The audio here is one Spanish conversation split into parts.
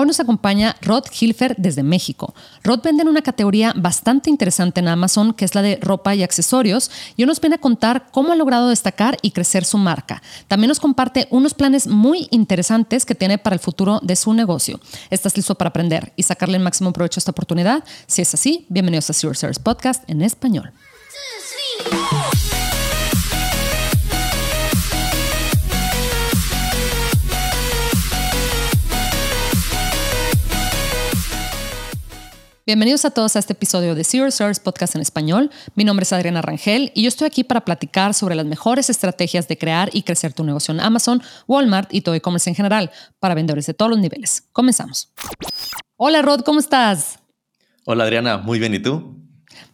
Hoy nos acompaña Rod Hilfer desde México. Rod vende en una categoría bastante interesante en Amazon, que es la de ropa y accesorios, y hoy nos viene a contar cómo ha logrado destacar y crecer su marca. También nos comparte unos planes muy interesantes que tiene para el futuro de su negocio. ¿Estás listo para aprender y sacarle el máximo provecho a esta oportunidad? Si es así, bienvenidos a Zero Podcast en español. Bienvenidos a todos a este episodio de Zero Source Podcast en español. Mi nombre es Adriana Rangel y yo estoy aquí para platicar sobre las mejores estrategias de crear y crecer tu negocio en Amazon, Walmart y todo e-commerce en general para vendedores de todos los niveles. Comenzamos. Hola Rod, ¿cómo estás? Hola Adriana, muy bien, ¿y tú?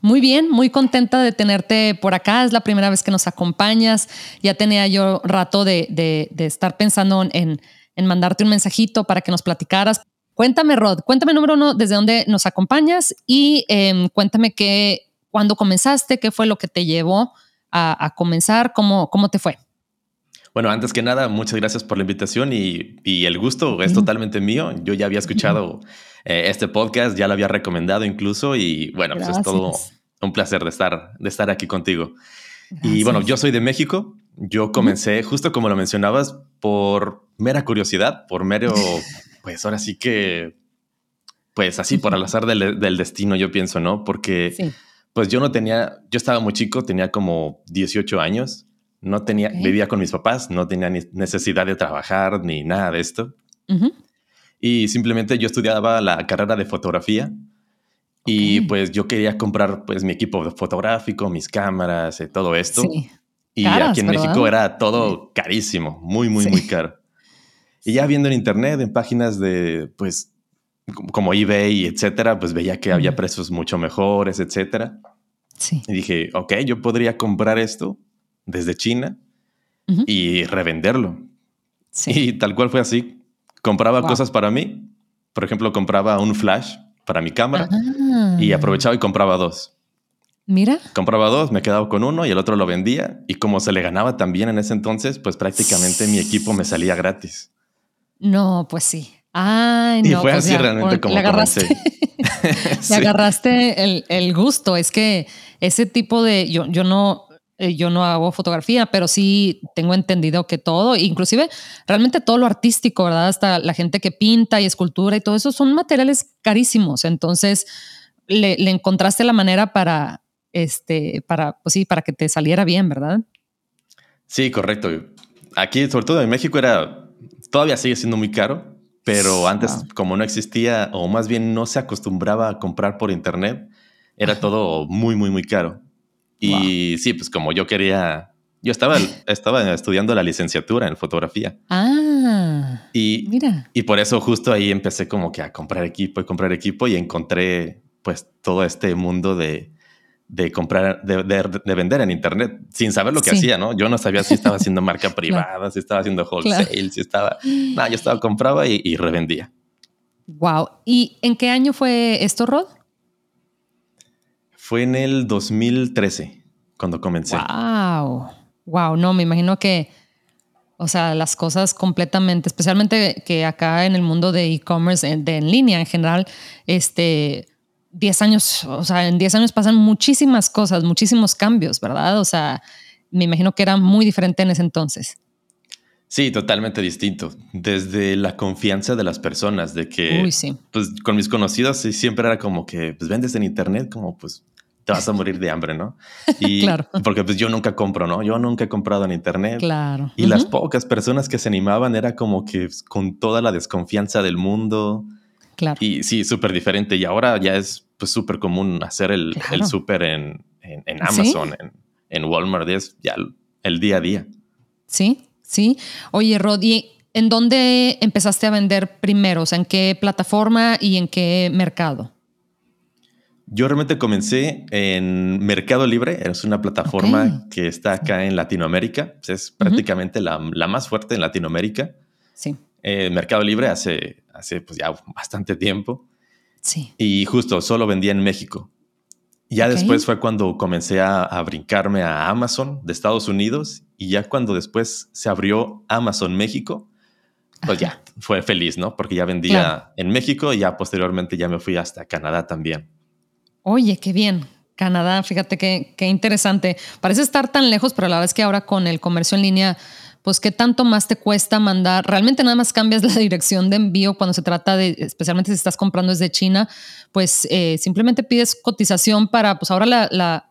Muy bien, muy contenta de tenerte por acá. Es la primera vez que nos acompañas. Ya tenía yo rato de, estar pensando en, en mandarte un mensajito para que nos platicaras Cuéntame, Rod, cuéntame número uno, desde dónde nos acompañas y em, cuéntame qué, cuándo comenzaste, qué fue lo que te llevó a, comenzar, cómo, cómo te fue. Bueno, antes que nada, muchas gracias por la invitación y, el gusto es totalmente mío. Yo ya había escuchado eh, este podcast, ya lo había recomendado incluso y bueno, pues es todo un placer de estar, de estar aquí contigo. Y bueno, yo soy de México. Yo comencé, justo como lo mencionabas, por mera curiosidad, por mero pues ahora sí que, pues así por al azar del, destino, yo pienso, ¿no? Porque pues yo no tenía, yo estaba muy chico, tenía como 18 años, no tenía, vivía con mis papás, no tenía ni necesidad de trabajar ni nada de esto. Y simplemente yo estudiaba la carrera de fotografía. Y pues yo quería comprar pues mi equipo fotográfico, mis cámaras, y todo esto. Y aquí en México era todo carísimo, muy, muy, muy caro. Y ya viendo en internet, en páginas de, pues, como eBay, etcétera, pues veía que había precios mucho mejores, etcétera. Sí. Y dije, ok, yo podría comprar esto desde China y revenderlo. Sí. Y tal cual fue así. Compraba cosas para mí. Por ejemplo, compraba un flash para mi cámara y ah. aprovechaba y compraba dos. Mira. Compraba dos, me quedaba con uno y el otro lo vendía. Y como se le ganaba también en ese entonces, pues prácticamente mi equipo me salía gratis. No, pues sí. Ay, no. Y fue pues así realmente como le agarraste, le agarraste el, gusto. Es que ese tipo de, yo, yo no, eh, yo no hago fotografía, pero sí tengo entendido que todo, inclusive realmente todo lo artístico, ¿verdad? Hasta la gente que pinta y escultura y todo eso son materiales carísimos. Entonces le, le encontraste la manera para, este, para, pues sí, para que te saliera bien, ¿verdad? Sí, correcto. Aquí, sobre todo en México, era Todavía sigue siendo muy caro, pero antes como no existía o más bien no se acostumbraba a comprar por internet, era todo muy, muy, muy caro. Y sí, pues como yo quería, yo estaba, estaba estudiando la licenciatura en fotografía. Ah, y, mira. Y por eso justo ahí empecé como que a comprar equipo y comprar equipo y encontré pues todo este mundo de, de comprar, de, de, vender en Internet sin saber lo que hacía, ¿no? Yo no sabía si estaba haciendo marca privada, si estaba haciendo wholesale, si estaba... No, yo estaba, compraba y, revendía. Wow. ¿Y en qué año fue esto, Rod? Fue en el 2013 cuando comencé. Wow. Wow. No, me imagino que, o sea, las cosas completamente, especialmente que acá en el mundo de e-commerce, de en línea en general, este 10 años, o sea, en 10 años pasan muchísimas cosas, muchísimos cambios, ¿verdad? O sea, me imagino que era muy diferente en ese entonces. Sí, totalmente distinto. Desde la confianza de las personas, de que, Uy, sí. pues con mis conocidos siempre era como que, pues vendes en internet, como pues te vas a morir de hambre, ¿no? Y claro. Porque pues yo nunca compro, ¿no? Yo nunca he comprado en internet. Claro. Y las pocas personas que se animaban era como que pues, con toda la desconfianza del mundo. Claro. Y sí, súper diferente. Y ahora ya es pues súper común hacer el, el súper en, en, Amazon, en, en, Walmart, es ya el, día a día. Sí, sí. Oye, Rodi, ¿en dónde empezaste a vender primero? O sea, ¿en qué plataforma y en qué mercado? Yo realmente comencé en Mercado Libre, es una plataforma que está acá en Latinoamérica, es prácticamente la, la, más fuerte en Latinoamérica. Sí. Eh, Mercado Libre hace, hace pues ya bastante tiempo. Sí. Y justo solo vendía en México. Ya después fue cuando comencé a, brincarme a Amazon de Estados Unidos y ya cuando después se abrió Amazon México, pues ya, fue feliz, ¿no? Porque ya vendía en México y ya posteriormente ya me fui hasta Canadá también. Oye, qué bien. Canadá, fíjate qué, qué interesante. Parece estar tan lejos, pero la verdad es que ahora con el comercio en línea, pues qué tanto más te cuesta mandar. Realmente nada más cambias la dirección de envío cuando se trata de, especialmente si estás comprando desde China, pues eh, simplemente pides cotización para, pues ahora la,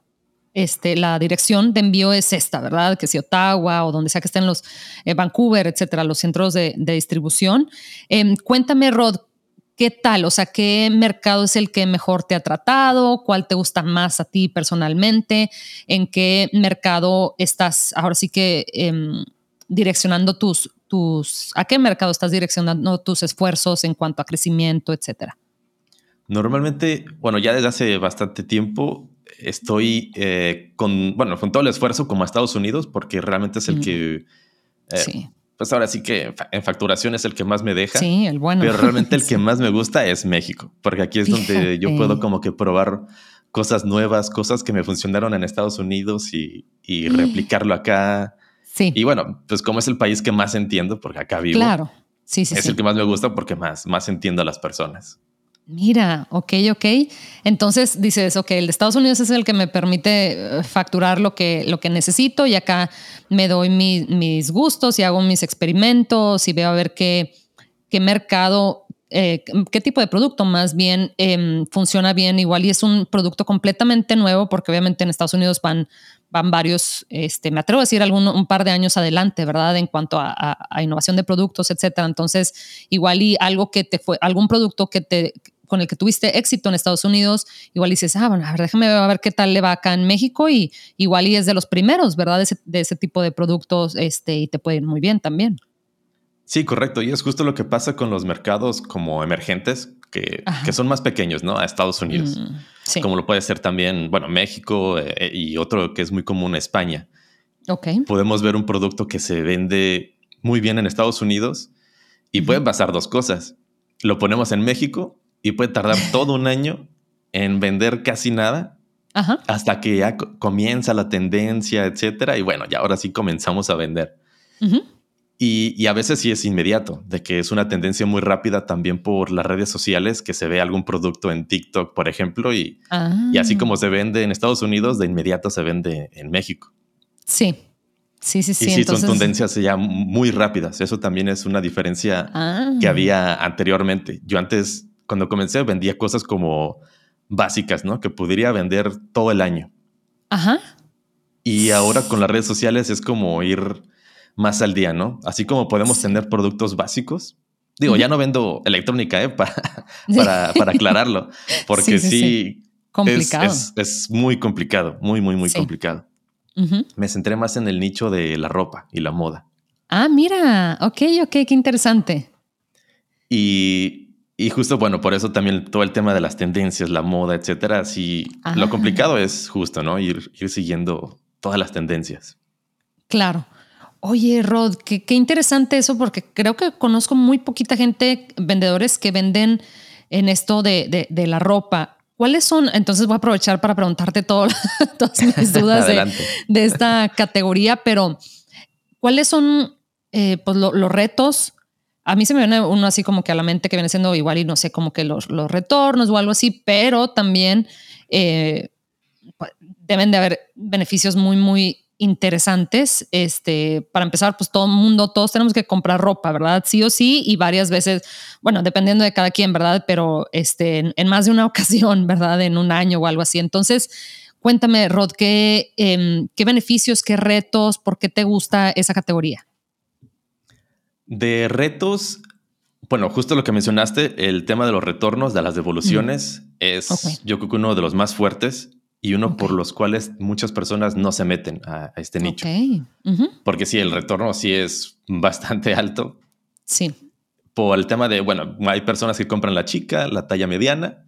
este, la dirección de envío es esta, ¿verdad? Que si Ottawa o donde sea que estén los eh, Vancouver, etcétera, los centros de, distribución. Em, cuéntame, Rod, ¿qué tal? O sea, ¿qué mercado es el que mejor te ha tratado? ¿Cuál te gusta más a ti personalmente? ¿En qué mercado estás ahora sí que em, direccionando tus, tus, a qué mercado estás direccionando tus esfuerzos en cuanto a crecimiento, etcétera? Normalmente, bueno, ya desde hace bastante tiempo estoy eh, con, bueno, con todo el esfuerzo como a Estados Unidos, porque realmente es el que... Eh, sí. Pues ahora sí que en facturación es el que más me deja. Sí, el bueno. Pero realmente el que más me gusta es México, porque aquí es donde yo puedo como que probar cosas nuevas, cosas que me funcionaron en Estados Unidos y, y replicarlo acá. Sí. Y bueno, pues como es el país que más entiendo, porque acá vivo. Claro. Sí, sí. Es el que más me gusta porque más, más entiendo a las personas. Mira, ok, ok. Entonces dices, ok, el de Estados Unidos es el que me permite eh, facturar lo que, lo que necesito y acá me doy mis gustos y hago mis experimentos y veo a ver qué, qué mercado, eh, qué tipo de producto más bien em, funciona bien igual y es un producto completamente nuevo porque obviamente en Estados Unidos van, van varios, este, me atrevo a decir algún, un par de años adelante, ¿verdad? En cuanto a, a innovación de productos, etcétera. Entonces, igual y algo que te fue, algún producto que te con el que tuviste éxito en Estados Unidos, igual dices, ah, bueno, a ver, déjame ver qué tal le va acá en México y igual y es de los primeros, ¿verdad? De ese, tipo de productos este, y te puede ir muy bien también. Sí, correcto. Y es justo lo que pasa con los mercados como emergentes, que, que son más pequeños, ¿no? A Estados Unidos. Mm, como lo puede ser también, bueno, México eh, y otro que es muy común, España. Ok. Podemos ver un producto que se vende muy bien en Estados Unidos y pueden pasar dos cosas. Lo ponemos en México y puede tardar todo un año en vender casi nada hasta que ya comienza la tendencia, etcétera. Y bueno, ya ahora sí comenzamos a vender. Y, a veces sí es inmediato, de que es una tendencia muy rápida también por las redes sociales, que se ve algún producto en TikTok, por ejemplo, y, y así como se vende en Estados Unidos, de inmediato se vende en México. Sí, Sí, sí, sí. Y sí, son tendencias ya muy rápidas. Eso también es una diferencia que ah. había anteriormente. Yo antes cuando comencé vendía cosas como básicas, ¿no? Que podría vender todo el año. Ajá. Y ahora con las redes sociales es como ir más al día, ¿no? Así como podemos tener productos básicos. Digo, ya no vendo electrónica, ¿eh? Para, para, aclararlo, porque sí, complicado. Es, muy complicado, muy, muy, muy complicado. Me centré más en el nicho de la ropa y la moda. Ah, mira, ok, ok, qué interesante. Y y justo, bueno, por eso también todo el tema de las tendencias, la moda, etcétera. Sí, lo complicado es justo, ¿no? Ir, ir siguiendo todas las tendencias. Claro. Oye, Rod, qué, interesante eso, porque creo que conozco muy poquita gente, vendedores que venden en esto de, la ropa. ¿Cuáles son? Entonces voy a aprovechar para preguntarte todas mis dudas de, esta categoría, pero ¿cuáles son eh, pues, los retos a mí se me viene uno así como que a la mente que viene siendo igual y no sé, como que los, los retornos o algo así, pero también eh, pues, deben de haber beneficios muy, muy interesantes. Este, para empezar, pues todo el mundo, todos tenemos que comprar ropa, ¿verdad? Sí o sí, y varias veces, bueno, dependiendo de cada quien, ¿verdad? Pero este, en, más de una ocasión, ¿verdad? En un año o algo así. Entonces, cuéntame, Rod, ¿qué, em, qué beneficios, qué retos, por qué te gusta esa categoría? De retos, bueno, justo lo que mencionaste, el tema de los retornos, de las devoluciones, es yo creo que uno de los más fuertes y uno por los cuales muchas personas no se meten a, este nicho. Porque sí, el retorno sí es bastante alto. Sí. Por el tema de, bueno, hay personas que compran la chica, la talla mediana,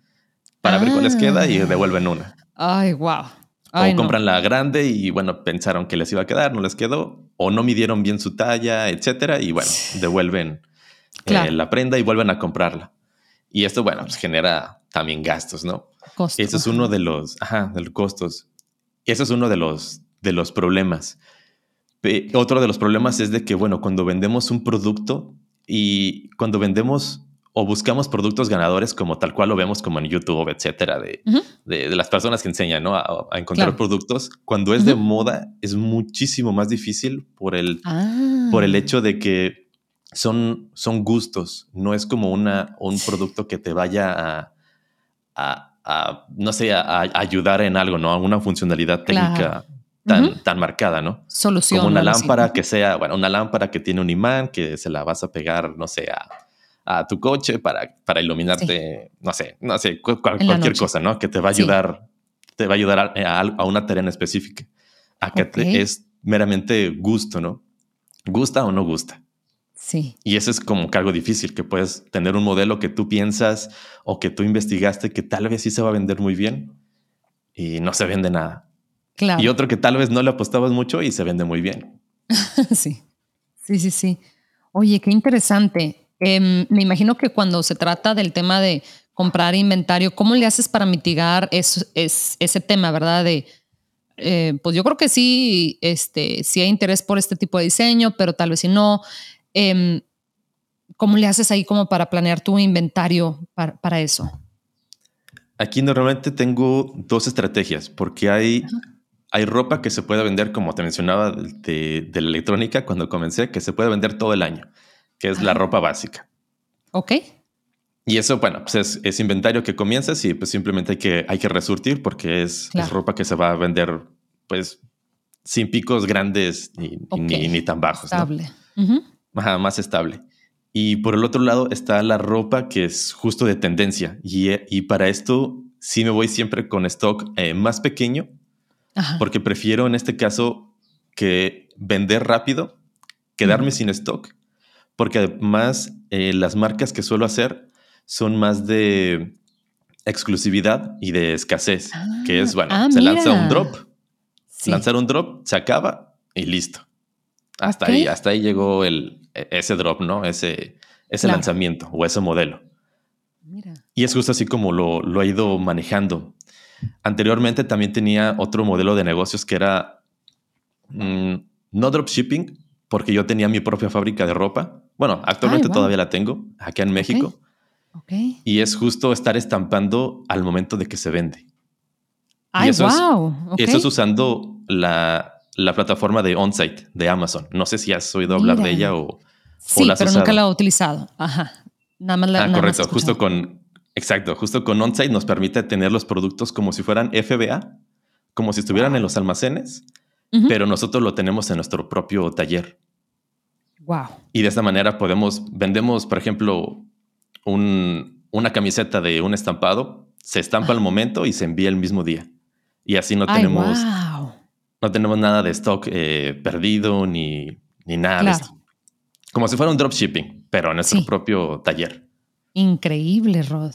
para ver cuál les queda y ah. devuelven una. Ay, wow. o compran la grande y bueno, pensaron que les iba a quedar, no les quedó, o no midieron bien su talla, etcétera, y bueno, devuelven eh, la prenda y vuelven a comprarla. Y esto, bueno, pues genera también gastos, ¿no? Costos. Eso es uno de los, ajá, de los costos. Eso es uno de los, de los problemas. otro de los problemas es de que, bueno, cuando vendemos un producto, Y cuando vendemos o buscamos productos ganadores como tal cual lo vemos como en YouTube, etcétera, de, de, las personas que enseñan ¿no? a, encontrar productos. Cuando es de moda es muchísimo más difícil por el, por el ah. hecho de que son, son gustos, no es como una, un producto que te vaya a, a, no sé, a, ayudar en algo, ¿no? A una funcionalidad técnica tan, tan marcada, ¿no? Solución. Como una lámpara que sea, bueno, una lámpara que tiene un imán que se la vas a pegar, no sé, a a tu coche para, para iluminarte, no sé, no sé, cualquier cosa, ¿no? Que te va a ayudar, te va a ayudar a, una tarea en específica. A que es meramente gusto, ¿no? ¿Gusta o no gusta? Sí. Y eso es como que algo difícil, que puedes tener un modelo que tú piensas o que tú investigaste que tal vez sí se va a vender muy bien y no se vende nada. Claro. Y otro que tal vez no le apostabas mucho y se vende muy bien. sí. Sí, sí, sí. Oye, qué interesante. Em, me imagino que cuando se trata del tema de comprar inventario, ¿cómo le haces para mitigar es, ese tema, verdad? De, eh, pues yo creo que sí, este, sí hay interés por este tipo de diseño, pero tal vez si no. Em, ¿Cómo le haces ahí como para planear tu inventario para, eso? Aquí normalmente tengo dos estrategias, porque hay, hay ropa que se puede vender, como te mencionaba, de, de, la electrónica cuando comencé, que se puede vender todo el año que es la ropa básica. Ok. Y eso, bueno, pues es, inventario que comienzas y pues simplemente hay que, hay que resurtir porque es, ropa que se va a vender pues sin picos grandes ni, ni, tan bajos. Estable. Más estable. Y por el otro lado está la ropa que es justo de tendencia. Y, y para esto sí me voy siempre con stock eh, más pequeño porque prefiero en este caso que vender rápido, quedarme sin stock porque además eh, las marcas que suelo hacer son más de exclusividad y de escasez, que es, ah, bueno, ah, se lanza un drop, lanzar un drop, se acaba y listo. Hasta ahí, hasta ahí llegó el, e, ese drop, ¿no? Ese, ese lanzamiento o ese modelo. Y es justo así como lo, lo he ido manejando. Anteriormente también tenía otro modelo de negocios que era mm, no dropshipping, porque yo tenía mi propia fábrica de ropa bueno, actualmente todavía la tengo acá en México. Okay. Y es justo estar estampando al momento de que se vende. Ay, eso wow. Es, Eso es usando la, plataforma de OnSite de Amazon. No sé si has oído hablar de ella o. Sí, pero nunca la he utilizado. Ajá. Nada más la Ah, correcto. justo con. Exacto. Justo con OnSite nos permite tener los productos como si fueran FBA, como si estuvieran en los almacenes, pero nosotros lo tenemos en nuestro propio taller. Wow. Y de esta manera podemos, vendemos, por ejemplo, una camiseta de un estampado, se estampa al momento y se envía el mismo día. Y así no tenemos, no tenemos nada de stock eh, perdido ni, ni nada de esto. Como si fuera un dropshipping, pero en nuestro propio taller. Increíble, Rod.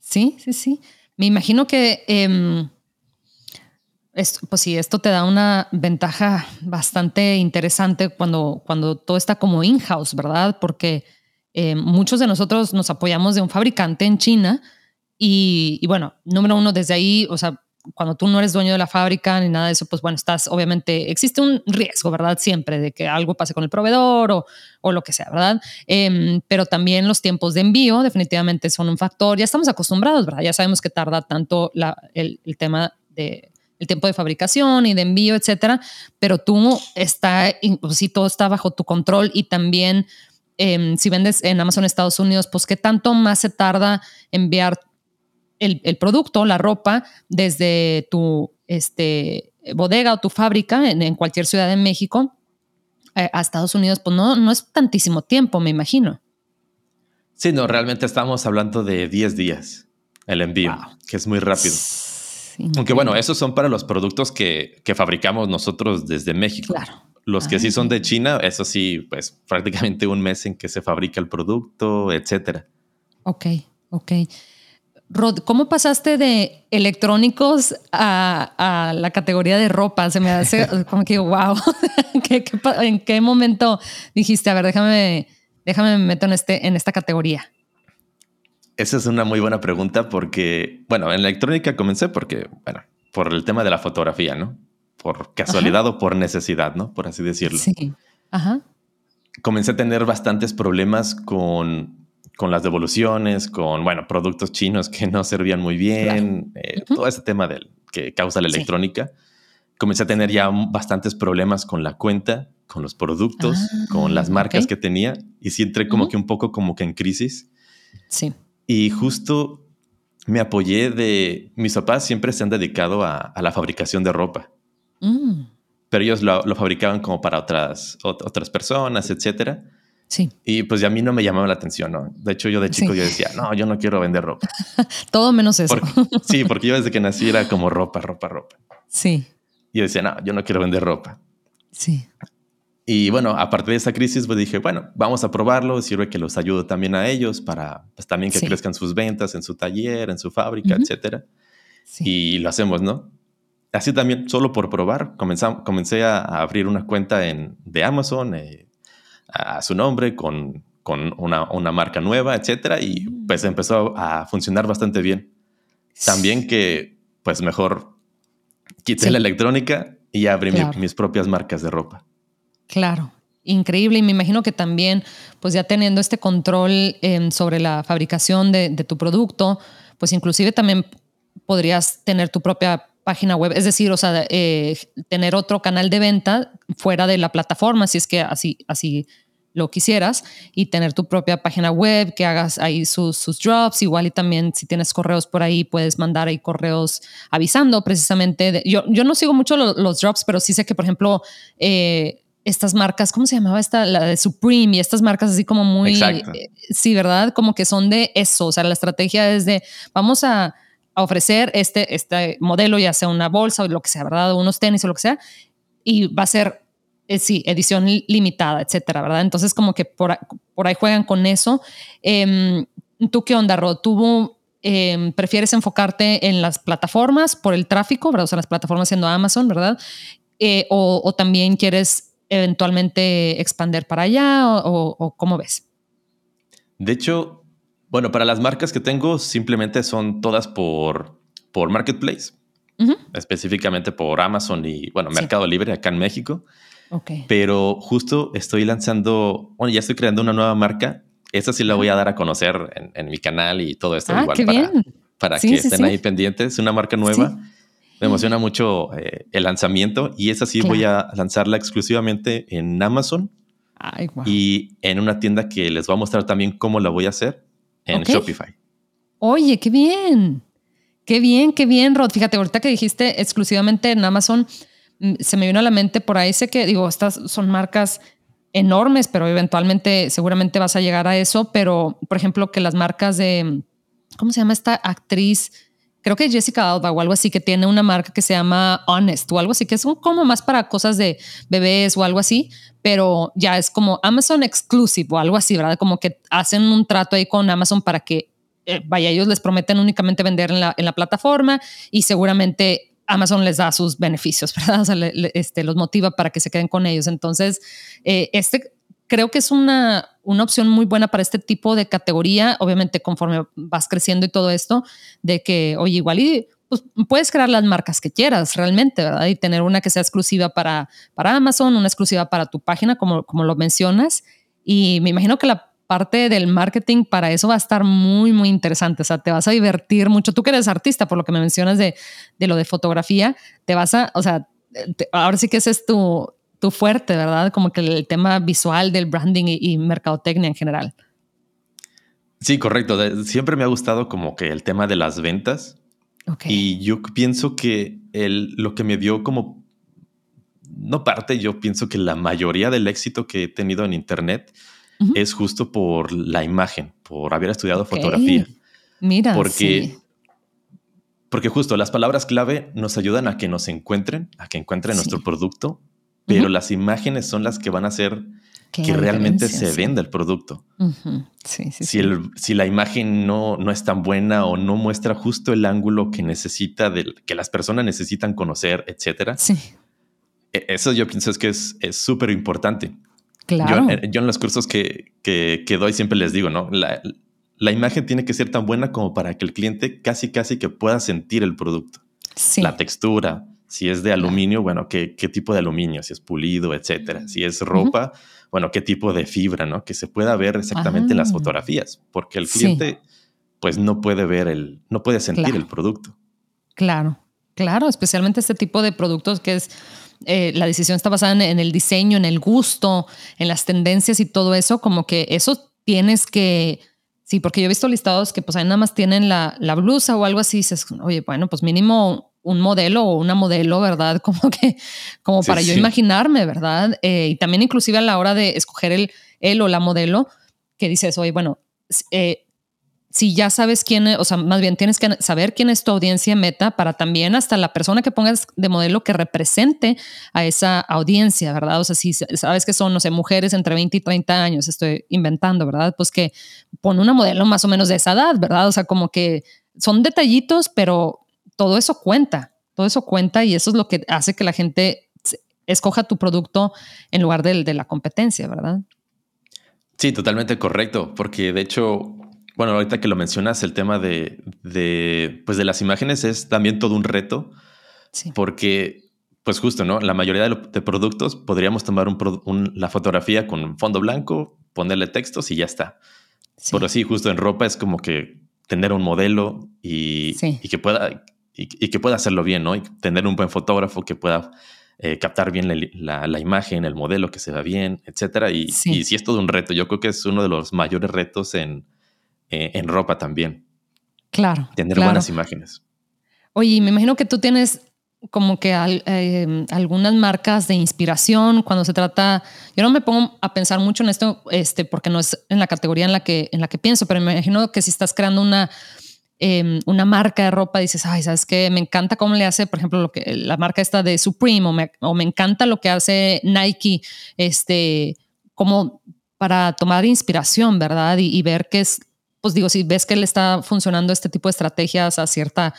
Sí, sí, sí. Me imagino que em, pues sí, esto te da una ventaja bastante interesante cuando, cuando todo está como in-house, ¿verdad? Porque eh, muchos de nosotros nos apoyamos de un fabricante en China y, bueno, número uno, desde ahí, o sea, cuando tú no eres dueño de la fábrica ni nada de eso, pues bueno, estás, obviamente, existe un riesgo, ¿verdad? Siempre de que algo pase con el proveedor o, o lo que sea, ¿verdad? Em, pero también los tiempos de envío definitivamente son un factor. Ya estamos acostumbrados, ¿verdad? Ya sabemos que tarda tanto la, el, el tema de el tiempo de fabricación y de envío, etcétera, pero tú está, pues sí, todo está bajo tu control y también em, si vendes en Amazon Estados Unidos, pues qué tanto más se tarda enviar el, producto, la ropa, desde tu este, bodega o tu fábrica en, cualquier ciudad de México eh, a Estados Unidos, pues no, no es tantísimo tiempo, me imagino. Sí, no, realmente estamos hablando de 10 días el envío, que es muy rápido. Aunque bueno, esos son para los productos que, fabricamos nosotros desde México. Claro. Los que sí son de China, eso sí, pues prácticamente un mes en que se fabrica el producto, etcétera. Ok, ok. Rod, ¿cómo pasaste de electrónicos a, la categoría de ropa? Se me hace como que, wow, en qué momento dijiste, a ver, déjame, déjame me meto en, este, en esta categoría? Esa es una muy buena pregunta porque, bueno, en la electrónica comencé porque, bueno, por el tema de la fotografía, ¿no? Por casualidad o por necesidad, ¿no? Por así decirlo. Sí. Ajá. comencé a tener bastantes problemas con, con las devoluciones, con, bueno, productos chinos que no servían muy bien, eh, todo ese tema del, que causa la electrónica. Comencé a tener ya bastantes problemas con la cuenta, con los productos, ah, con las marcas que tenía y sí entré como que un poco como que en crisis. Sí. Y justo me apoyé de mis papás siempre se han dedicado a, a la fabricación de ropa. Mm. Pero ellos lo, lo, fabricaban como para otras, otras personas, etcétera. Sí. Y pues ya a mí no me llamaba la atención, ¿no? De hecho, yo de chico yo decía, no, yo no quiero vender ropa. Todo menos eso. sí, porque yo desde que nací era como ropa, ropa, ropa. Sí. Y yo decía, no, yo no quiero vender ropa. Sí. Y bueno, a partir de esa crisis, pues dije, bueno, vamos a probarlo, sirve que los ayude también a ellos para pues, también que crezcan sus ventas en su taller, en su fábrica, etcétera. Y lo hacemos, ¿no? Así también, solo por probar, comencé a, abrir una cuenta en, de Amazon eh, a su nombre con, con una, una, marca nueva, etcétera, y mm. pues empezó a funcionar bastante bien. También que, pues mejor quité la electrónica y abrí mis propias marcas de ropa. Claro, increíble. Y me imagino que también, pues ya teniendo este control em, sobre la fabricación de, tu producto, pues inclusive también podrías tener tu propia página web, es decir, o sea, eh, tener otro canal de venta fuera de la plataforma, si es que así, así lo quisieras, y tener tu propia página web, que hagas ahí sus, sus drops, igual y también si tienes correos por ahí, puedes mandar ahí correos avisando precisamente. yo, yo no sigo mucho los drops, pero sí sé que, por ejemplo, eh, estas marcas, ¿cómo se llamaba esta? La de Supreme y estas marcas así como muy, eh, sí, ¿verdad? Como que son de eso, o sea, la estrategia es de, vamos a, ofrecer este, este modelo, ya sea una bolsa o lo que sea, ¿verdad? Unos tenis o lo que sea, y va a ser, eh, sí, edición limitada, etcétera, ¿verdad? Entonces, como que por, por ahí juegan con eso. Em, ¿Tú qué onda, Rod? ¿Tú em, prefieres enfocarte en las plataformas por el tráfico, ¿verdad? O sea, las plataformas siendo Amazon, ¿verdad? Eh, o, o también quieres eventualmente expander para allá o, cómo ves? De hecho, bueno, para las marcas que tengo simplemente son todas por, por Marketplace, específicamente por Amazon y, bueno, Mercado Libre acá en México. Okay. Pero justo estoy lanzando, bueno, ya estoy creando una nueva marca. Esa sí la voy a dar a conocer en, mi canal y todo esto ah, igual para, bien. para que estén ahí pendientes. Una marca nueva me emociona mucho eh, el lanzamiento y esa sí voy a lanzarla exclusivamente en Amazon y en una tienda que les voy a mostrar también cómo la voy a hacer en Shopify. Oye, qué bien. Qué bien, qué bien, Rod. Fíjate, ahorita que dijiste exclusivamente en Amazon, se me vino a la mente por ahí, sé que, digo, estas son marcas enormes, pero eventualmente seguramente vas a llegar a eso, pero por ejemplo que las marcas de, ¿cómo se llama esta actriz? creo que Jessica Alba o algo así, que tiene una marca que se llama Honest o algo así, que es como más para cosas de bebés o algo así, pero ya es como Amazon Exclusive o algo así, ¿verdad? Como que hacen un trato ahí con Amazon para que, eh, vaya, ellos les prometen únicamente vender en la, en la plataforma y seguramente Amazon les da sus beneficios, ¿verdad? O sea, este, los motiva para que se queden con ellos. Entonces, eh, este creo que es una, una opción muy buena para este tipo de categoría, obviamente conforme vas creciendo y todo esto, de que, oye, igual y pues, puedes crear las marcas que quieras realmente, ¿verdad? Y tener una que sea exclusiva para, para Amazon, una exclusiva para tu página, como, como lo mencionas. Y me imagino que la parte del marketing para eso va a estar muy, muy interesante. O sea, te vas a divertir mucho. Tú que eres artista, por lo que me mencionas de, de lo de fotografía, te vas a, o sea, ahora sí que ese es tu, fuerte, ¿verdad? Como que el tema visual del branding y, mercadotecnia en general. Sí, correcto. siempre me ha gustado como que el tema de las ventas. Y yo pienso que el, lo que me dio como, no parte, yo pienso que la mayoría del éxito que he tenido en Internet es justo por la imagen, por haber estudiado fotografía. Mira, porque, porque justo las palabras clave nos ayudan a que nos encuentren, a que encuentren nuestro producto pero las imágenes son las que van a hacer que realmente se venda el producto. si, si, la imagen no, no es tan buena o no muestra justo el ángulo que necesita, del, que las personas necesitan conocer, etcétera. E, eso yo pienso es que es súper importante. Claro. Yo, en los cursos que, que, doy siempre les digo, ¿no? La, la, imagen tiene que ser tan buena como para que el cliente casi, casi que pueda sentir el producto. La textura, Si es de aluminio, bueno, ¿qué, qué tipo de aluminio? Si es pulido, etcétera. Si es ropa, bueno, qué tipo de fibra, ¿no? Que se pueda ver exactamente en las ah. fotografías, porque el cliente pues no puede ver el, no puede sentir el producto. Claro, claro, especialmente este tipo de productos que es, eh, la decisión está basada en, el diseño, en el gusto, en las tendencias y todo eso, como que eso tienes que, sí, porque yo he visto listados que pues ahí nada más tienen la, la blusa o algo así, y dices, oye, bueno, pues mínimo un modelo o una modelo, ¿verdad? Como que, como para yo imaginarme, ¿verdad? Eh, y también inclusive a la hora de escoger el, él o la modelo, que dices, oye, bueno, eh, si ya sabes quién, o sea, más bien tienes que saber quién es tu audiencia meta para también hasta la persona que pongas de modelo que represente a esa audiencia, ¿verdad? O sea, si sabes que son, no sé, mujeres entre 20 y 30 años, estoy inventando, ¿verdad? Pues que pon una modelo más o menos de esa edad, ¿verdad? O sea, como que son detallitos, pero todo eso cuenta, todo eso cuenta y eso es lo que hace que la gente escoja tu producto en lugar de, de la competencia, ¿verdad? Sí, totalmente correcto, porque de hecho bueno, ahorita que lo mencionas, el tema de, de, pues de las imágenes es también todo un reto, porque, pues justo, ¿no? La mayoría de, productos podríamos tomar un, la fotografía con fondo blanco, ponerle textos y ya está. Por así, justo en ropa es como que tener un modelo y, y que pueda y, que pueda hacerlo bien, ¿no? Y tener un buen fotógrafo que pueda eh, captar bien la, la, imagen, el modelo que se vea bien, etcétera. Y, y sí es todo un reto. Yo creo que es uno de los mayores retos en, eh, en ropa también. Claro. Tener buenas imágenes. Oye, me imagino que tú tienes como que eh, algunas marcas de inspiración cuando se trata, yo no me pongo a pensar mucho en esto, este, porque no es en la categoría en la que, en la que pienso, pero me imagino que si estás creando una, em, una marca de ropa, dices, ay, ¿sabes qué? Me encanta cómo le hace, por ejemplo, lo que, la marca esta de Supreme, o me, o me encanta lo que hace Nike, este, como para tomar inspiración, ¿verdad? Y, y ver qué es pues digo, si ves que le está funcionando este tipo de estrategias a cierta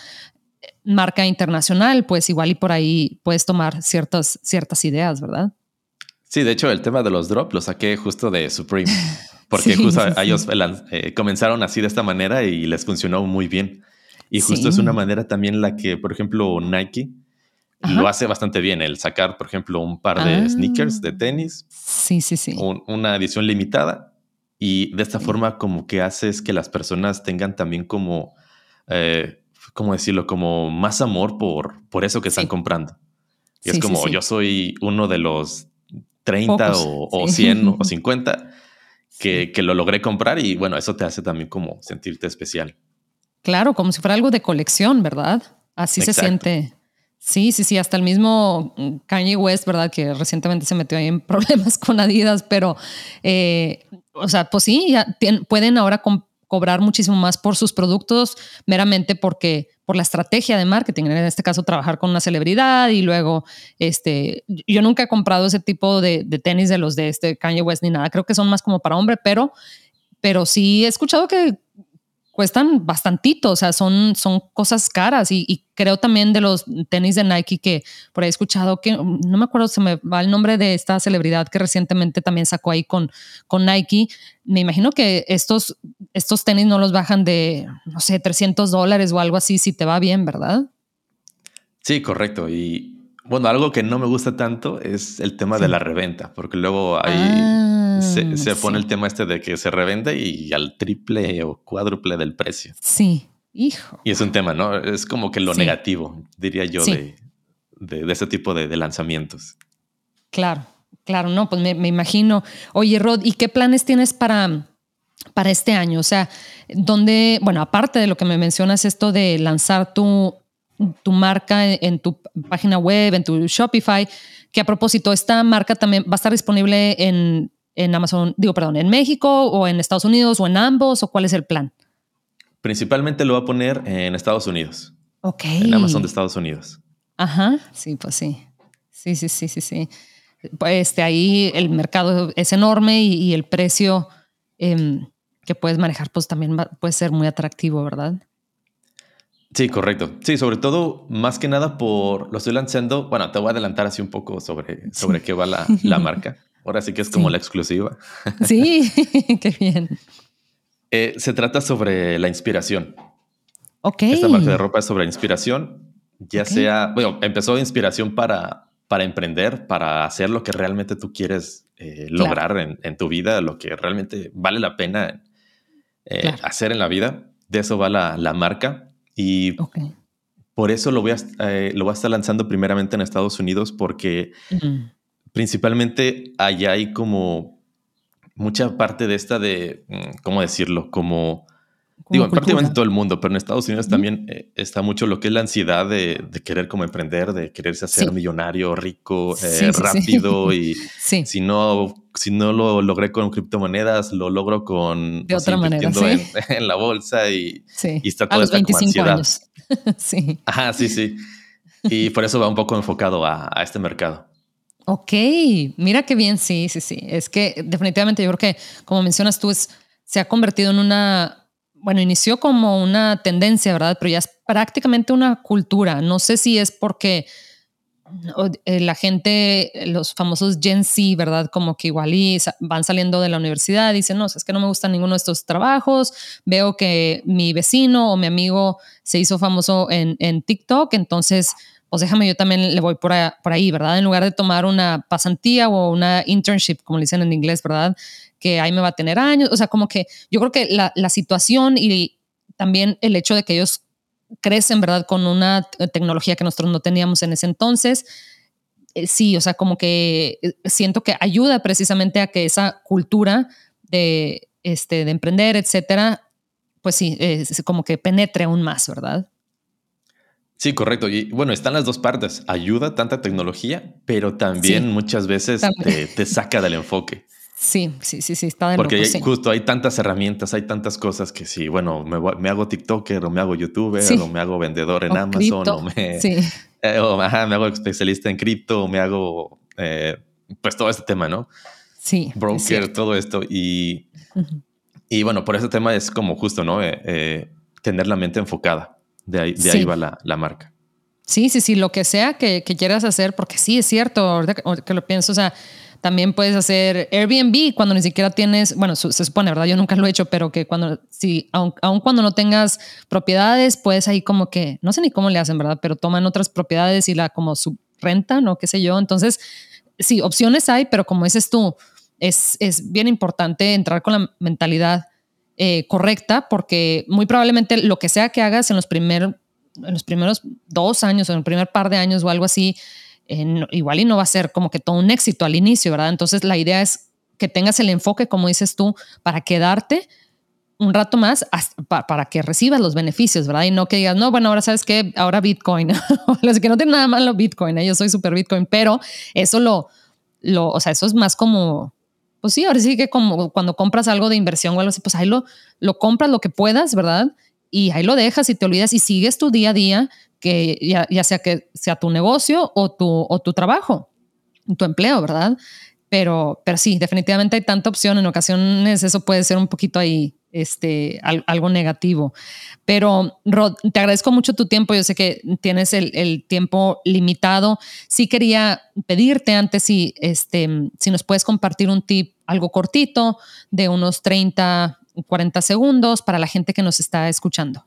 eh, marca internacional, pues igual y por ahí puedes tomar ciertas, ciertas ideas, ¿verdad? Sí, de hecho el tema de los drops lo saqué justo de Supreme, porque justo ellos eh, comenzaron así de esta manera y les funcionó muy bien. Y justo es una manera también la que, por ejemplo, Nike lo hace bastante bien, el sacar, por ejemplo, un par de ah. sneakers de tenis. Sí, sí, sí. una edición limitada y de esta forma como que haces que las personas tengan también como, eh, ¿cómo decirlo? Como más amor por, por eso que están comprando. Y es como yo soy uno de los 30 o, o, 100 o 50 que, que, lo logré comprar y bueno, eso te hace también como sentirte especial. Claro, como si fuera algo de colección, ¿verdad? Así se siente. Sí, sí, sí, hasta el mismo Kanye West, ¿verdad? Que recientemente se metió ahí en problemas con Adidas, pero eh, o sea, pues sí, ya pueden ahora cobrar muchísimo más por sus productos meramente porque por la estrategia de marketing, en este caso trabajar con una celebridad y luego, este, yo nunca he comprado ese tipo de, de tenis de los de este Kanye West ni nada, creo que son más como para hombre, pero, pero sí he escuchado que cuestan bastantito, o sea, son, son cosas caras y, creo también de los tenis de Nike que por ahí he escuchado que, no me acuerdo, se me va el nombre de esta celebridad que recientemente también sacó ahí con, con Nike. Me imagino que estos, estos tenis no los bajan de, no sé, 300 dólares o algo así si te va bien, ¿verdad? Sí, correcto. Y bueno, algo que no me gusta tanto es el tema de la reventa, porque luego ahí ah, se, pone el tema este de que se revende y al triple o cuádruple del precio. Sí, hijo. Y es un tema, ¿no? Es como que lo negativo, diría yo, de, de, ese tipo de, lanzamientos. Claro, claro, no, pues me, me, imagino. Oye, Rod, ¿y qué planes tienes para, para este año? O sea, ¿dónde, bueno, aparte de lo que me mencionas, esto de lanzar tu tu marca en, tu página web, en tu Shopify, que a propósito, esta marca también va a estar disponible en, Amazon, digo, perdón, en México o en Estados Unidos o en ambos, o cuál es el plan? Principalmente lo va a poner en Estados Unidos. Ok. En Amazon de Estados Unidos. Ajá, sí, pues sí. Sí, sí, sí, sí, sí. Pues este, ahí el mercado es enorme y, el precio em, que puedes manejar, pues también puede ser muy atractivo, ¿verdad? Sí, correcto. Sí, sobre todo, más que nada por lo estoy lanzando. Bueno, te voy a adelantar así un poco sobre, sobre qué va la, la marca. Ahora sí que es como la exclusiva. Sí, qué bien. Eh, se trata sobre la inspiración. Ok. Esta marca de ropa es sobre inspiración. Ya sea, bueno, empezó inspiración para, para emprender, para hacer lo que realmente tú quieres eh, lograr en, tu vida, lo que realmente vale la pena eh, hacer en la vida. De eso va la, marca. Y por eso lo voy, a, eh, lo voy a estar lanzando primeramente en Estados Unidos, porque principalmente allá hay como mucha parte de esta de, mm, ¿cómo decirlo? Como Digo, en prácticamente todo el mundo, pero en Estados Unidos también eh, está mucho lo que es la ansiedad de, querer como emprender, de quererse hacer millonario, rico, eh, rápido y si no si no lo logré con criptomonedas, lo logro con de otra manera, en, la bolsa y, y está toda esta como ansiedad. Años. sí. Ajá, sí, sí. Y por eso va un poco enfocado a, a este mercado. Ok, mira qué bien, sí, sí, sí. Es que definitivamente yo creo que, como mencionas tú, es, se ha convertido en una bueno, inició como una tendencia, ¿verdad? Pero ya es prácticamente una cultura. No sé si es porque eh, la gente, los famosos Gen Z, ¿verdad? Como que igual van saliendo de la universidad dicen, no, es que no me gusta ninguno de estos trabajos, veo que mi vecino o mi amigo se hizo famoso en, en TikTok, entonces, pues déjame, yo también le voy por, por ahí, ¿verdad? En lugar de tomar una pasantía o una internship, como le dicen en inglés, ¿verdad? Que ahí me va a tener años. O sea, como que yo creo que la, la situación y también el hecho de que ellos crecen, ¿verdad? Con una tecnología que nosotros no teníamos en ese entonces. Eh, sí, o sea, como que eh, siento que ayuda precisamente a que esa cultura de, este, de emprender, etcétera, pues sí, es como que penetre aún más, ¿verdad? Sí, correcto. Y bueno, están las dos partes. Ayuda tanta tecnología, pero también muchas veces Te, te, saca del enfoque. Sí, sí, sí, sí, está de Porque justo hay tantas herramientas, hay tantas cosas que sí, bueno, me, hago TikToker o me hago YouTuber o me hago vendedor en Amazon o, me, sí. Eh, me hago especialista en cripto o me hago, eh, pues todo este tema, ¿no? Sí. Broker, todo esto. Y, y bueno, por ese tema es como justo, ¿no? Eh, tener la mente enfocada. De ahí, de ahí va la, la, marca. Sí, sí, sí, lo que sea que, que quieras hacer, porque sí, es cierto, que lo pienso, o sea, también puedes hacer Airbnb cuando ni siquiera tienes, bueno, se supone, ¿verdad? Yo nunca lo he hecho, pero que cuando, sí, aun, cuando no tengas propiedades, puedes ahí como que, no sé ni cómo le hacen, ¿verdad? Pero toman otras propiedades y la como subrenta, ¿no? Qué sé yo. Entonces, sí, opciones hay, pero como dices tú, es, es bien importante entrar con la mentalidad eh, correcta porque muy probablemente lo que sea que hagas en los, primer, en los primeros dos años o en el primer par de años o algo así, igual y no va a ser como que todo un éxito al inicio, ¿verdad? Entonces la idea es que tengas el enfoque, como dices tú, para quedarte un rato más para que recibas los beneficios, ¿verdad? Y no que digas, no, bueno, ahora sabes que ahora Bitcoin, Así que no tiene nada malo Bitcoin, ¿eh? yo soy super Bitcoin, pero eso lo, lo, o sea, eso es más como, pues sí, ahora sí que como cuando compras algo de inversión o algo así, pues ahí lo, lo compras lo que puedas, ¿verdad? Y ahí lo dejas y te olvidas y sigues tu día a día que ya, sea que sea tu negocio o tu, o tu trabajo, tu empleo, ¿verdad? Pero, pero sí, definitivamente hay tanta opción. En ocasiones eso puede ser un poquito ahí, este, algo negativo. Pero Rod, te agradezco mucho tu tiempo. Yo sé que tienes el, tiempo limitado. Sí quería pedirte antes si, este, si nos puedes compartir un tip, algo cortito, de unos 30, 40 segundos para la gente que nos está escuchando.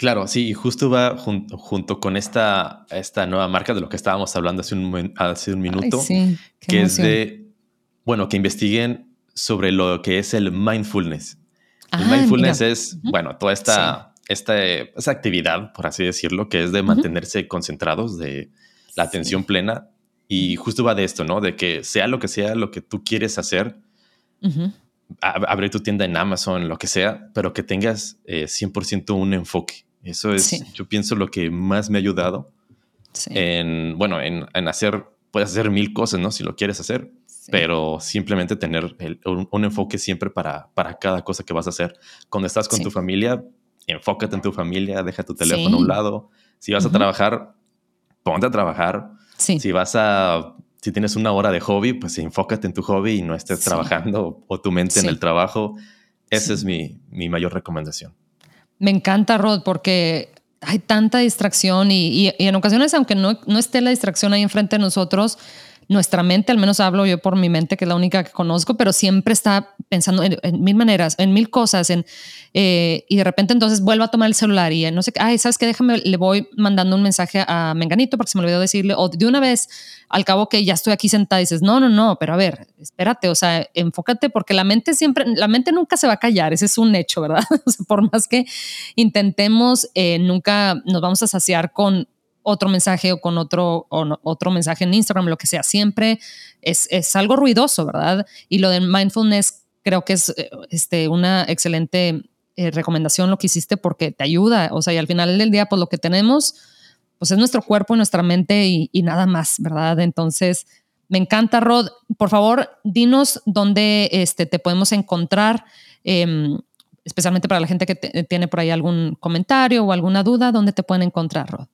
Claro, sí, y justo va junto con esta, esta nueva marca de lo que estábamos hablando hace un, hace un minuto, que es de, bueno, que investiguen sobre lo que es el mindfulness. el ah, mindfulness es, bueno, toda esta, esta, actividad, por así decirlo, que es de mantenerse concentrados, de la atención plena. Y justo va de esto, ¿no? De que sea lo que sea lo que tú quieres hacer, abrir tu tienda en Amazon, lo que sea, pero que tengas 100% eh, un enfoque. Eso es, yo pienso, lo que más me ha ayudado en, bueno, en, hacer, puedes hacer mil cosas, ¿no? Si lo quieres hacer, pero simplemente tener un, enfoque siempre para, para cada cosa que vas a hacer. Cuando estás con tu familia, enfócate en tu familia, deja tu teléfono a un lado. Si vas a trabajar, ponte a trabajar. Si vas a, si tienes una hora de hobby, pues enfócate en tu hobby y no estés trabajando o tu mente en el trabajo. Esa es mi, mi mayor recomendación. Me encanta, Rod, porque hay tanta distracción y, en ocasiones, aunque no, no, esté la distracción ahí enfrente de nosotros, nuestra mente, al menos hablo yo por mi mente, que es la única que conozco, pero siempre está pensando en, mil maneras, en mil cosas, en, eh, y de repente entonces vuelvo a tomar el celular y no sé, ay, ¿sabes qué? Déjame, le voy mandando un mensaje a Menganito porque se me olvidó decirle, o de una vez, al cabo que ya estoy aquí sentada dices, no, no, no, pero a ver, espérate, o sea, enfócate porque la mente siempre, la mente nunca se va a callar, ese es un hecho, ¿verdad? por más que intentemos, eh, nunca nos vamos a saciar con otro mensaje o con otro, otro mensaje en Instagram, lo que sea, siempre es, es, algo ruidoso, ¿verdad? Y lo de mindfulness creo que es eh, este, una excelente eh, recomendación lo que hiciste porque te ayuda, o sea, y al final del día, pues lo que tenemos, pues es nuestro cuerpo y nuestra mente y, nada más, ¿verdad? Entonces, me encanta, Rod. Por favor, dinos dónde este, te podemos encontrar. Em, especialmente para la gente que tiene por ahí algún comentario o alguna duda, ¿dónde te pueden encontrar, Rod?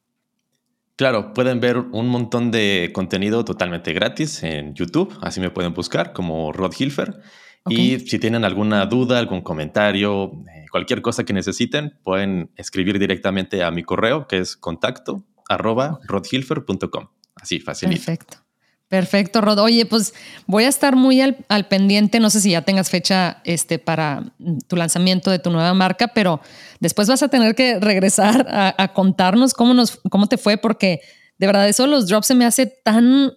Claro, pueden ver un montón de contenido totalmente gratis en YouTube, así me pueden buscar como Rod Hilfer. Y si tienen alguna duda, algún comentario, eh, cualquier cosa que necesiten, pueden escribir directamente a mi correo que es contacto arroba rodhilfer.com. Así, facilito. Perfecto. Perfecto, Rod. Oye, pues voy a estar muy al, pendiente. No sé si ya tengas fecha este, para tu lanzamiento de tu nueva marca, pero después vas a tener que regresar a, contarnos cómo, nos, cómo te fue, porque de verdad eso los drops se me hace tan,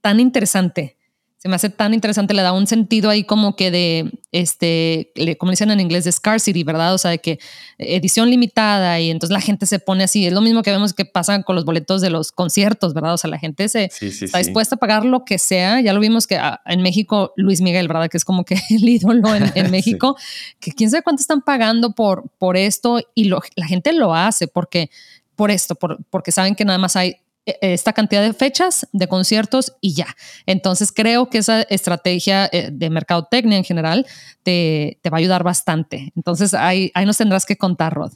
tan interesante se me hace tan interesante, le da un sentido ahí como que de, este, como dicen en inglés, de scarcity, ¿verdad? O sea, de que edición limitada y entonces la gente se pone así. Es lo mismo que vemos que pasa con los boletos de los conciertos, ¿verdad? O sea, la gente se está dispuesta a pagar lo que sea. Ya lo vimos que ah, en México, Luis Miguel, ¿verdad? Que es como que el ídolo en, México, que quién sabe cuánto están pagando por, por esto y la gente lo hace porque por esto, por, porque saben que nada más hay esta cantidad de fechas de conciertos y ya. Entonces creo que esa estrategia eh, de mercadotecnia en general te, va a ayudar bastante. Entonces ahí, ahí nos tendrás que contar, Rod.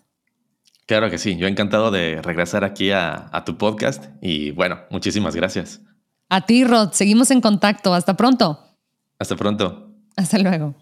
Claro que sí, yo encantado de regresar aquí a, a tu podcast y bueno, muchísimas gracias. A ti, Rod, seguimos en contacto. Hasta pronto. Hasta pronto. Hasta luego.